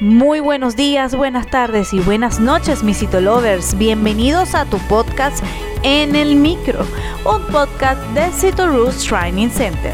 Muy buenos días, buenas tardes y buenas noches, mis Citolovers. Bienvenidos a tu podcast En el Micro, un podcast de Citorus Training Center.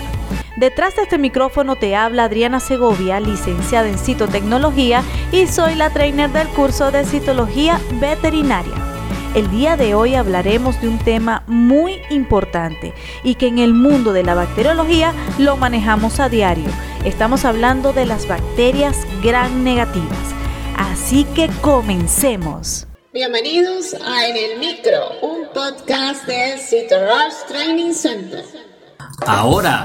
Detrás de este micrófono te habla Adriana Segovia, licenciada en citotecnología y soy la trainer del curso de citología veterinaria. El día de hoy hablaremos de un tema muy importante y que en el mundo de la bacteriología lo manejamos a diario. Estamos hablando de las bacterias gram negativas. Así que comencemos. Bienvenidos a En el Micro, un podcast de Citorus Training Center. Ahora,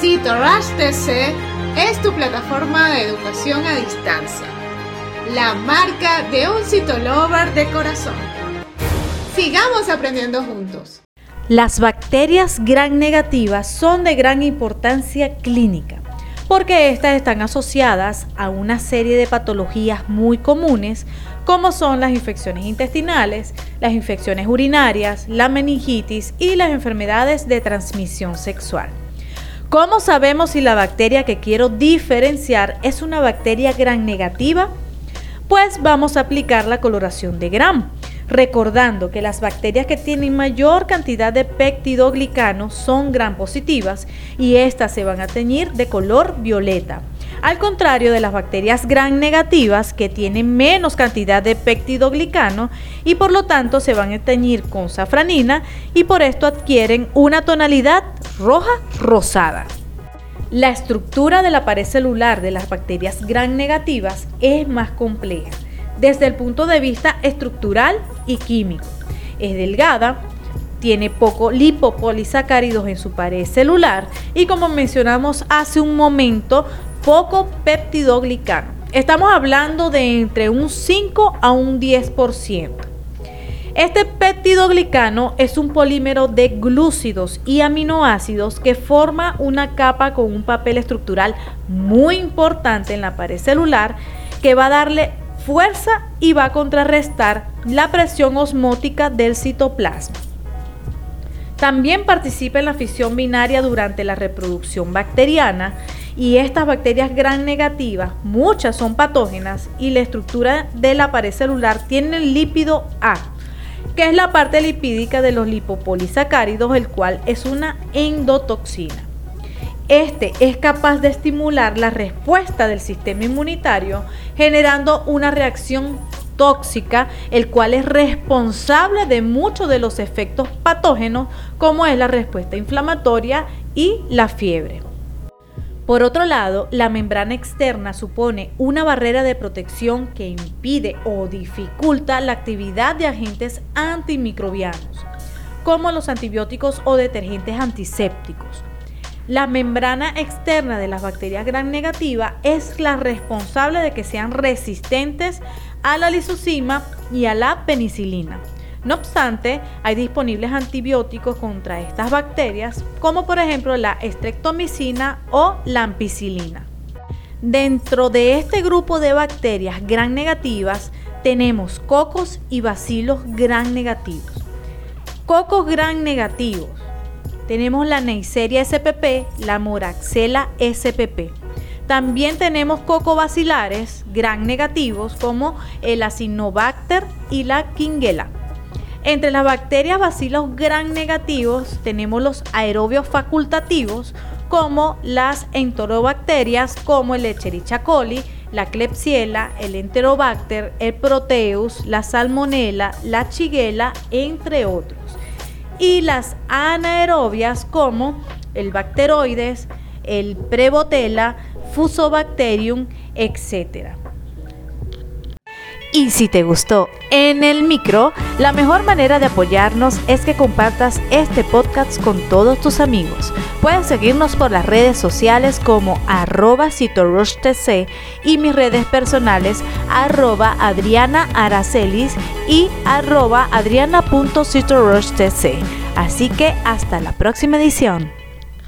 Cito Rush TC es tu plataforma de educación a distancia, la marca de un citolover de corazón. Sigamos aprendiendo juntos. Las bacterias gram negativas son de gran importancia clínica porque estas están asociadas a una serie de patologías muy comunes como son las infecciones intestinales, las infecciones urinarias, la meningitis y las enfermedades de transmisión sexual. ¿Cómo sabemos si la bacteria que quiero diferenciar es una bacteria gram negativa? Pues vamos a aplicar la coloración de gram recordando que las bacterias que tienen mayor cantidad de peptidoglicano son gram positivas y estas se van a teñir de color violeta. Al contrario de las bacterias gram negativas que tienen menos cantidad de peptidoglicano y por lo tanto se van a teñir con safranina y por esto adquieren una tonalidad roja rosada. La estructura de la pared celular de las bacterias gram negativas es más compleja desde el punto de vista estructural y químico. Es delgada, tiene poco lipopolisacáridos en su pared celular y como mencionamos hace un momento, poco peptidoglicano. Estamos hablando de entre un 5 a un 10%. Este peptidoglicano es un polímero de glúcidos y aminoácidos que forma una capa con un papel estructural muy importante en la pared celular que va a darle fuerza y va a contrarrestar la presión osmótica del citoplasma. También participa en la fisión binaria durante la reproducción bacteriana y estas bacterias gran negativas, muchas son patógenas y la estructura de la pared celular tiene el lípido A, que es la parte lipídica de los lipopolisacáridos, el cual es una endotoxina. Este es capaz de estimular la respuesta del sistema inmunitario generando una reacción tóxica, el cual es responsable de muchos de los efectos patógenos como es la respuesta inflamatoria y la fiebre. Por otro lado, la membrana externa supone una barrera de protección que impide o dificulta la actividad de agentes antimicrobianos, como los antibióticos o detergentes antisépticos la membrana externa de las bacterias gram negativa es la responsable de que sean resistentes a la lisocima y a la penicilina. No obstante, hay disponibles antibióticos contra estas bacterias, como por ejemplo la estreptomicina o la ampicilina. Dentro de este grupo de bacterias gram negativas tenemos cocos y bacilos gram negativos. Cocos gram negativos tenemos la Neisseria spp, la Moraxella spp. También tenemos cocobacilares gran negativos como el Acinobacter y la Quingela. Entre las bacterias bacilos gran negativos tenemos los aerobios facultativos como las enterobacterias como el Echerichia coli, la Klebsiella, el Enterobacter, el Proteus, la Salmonella, la Shigella, entre otros y las anaerobias como el bacteroides, el prebotela, fusobacterium, etc. Y si te gustó en el micro, la mejor manera de apoyarnos es que compartas este podcast con todos tus amigos Puedes seguirnos por las redes sociales como arroba tc y mis redes personales arroba adriana aracelis y arroba adriana.citoroshtc. Así que hasta la próxima edición.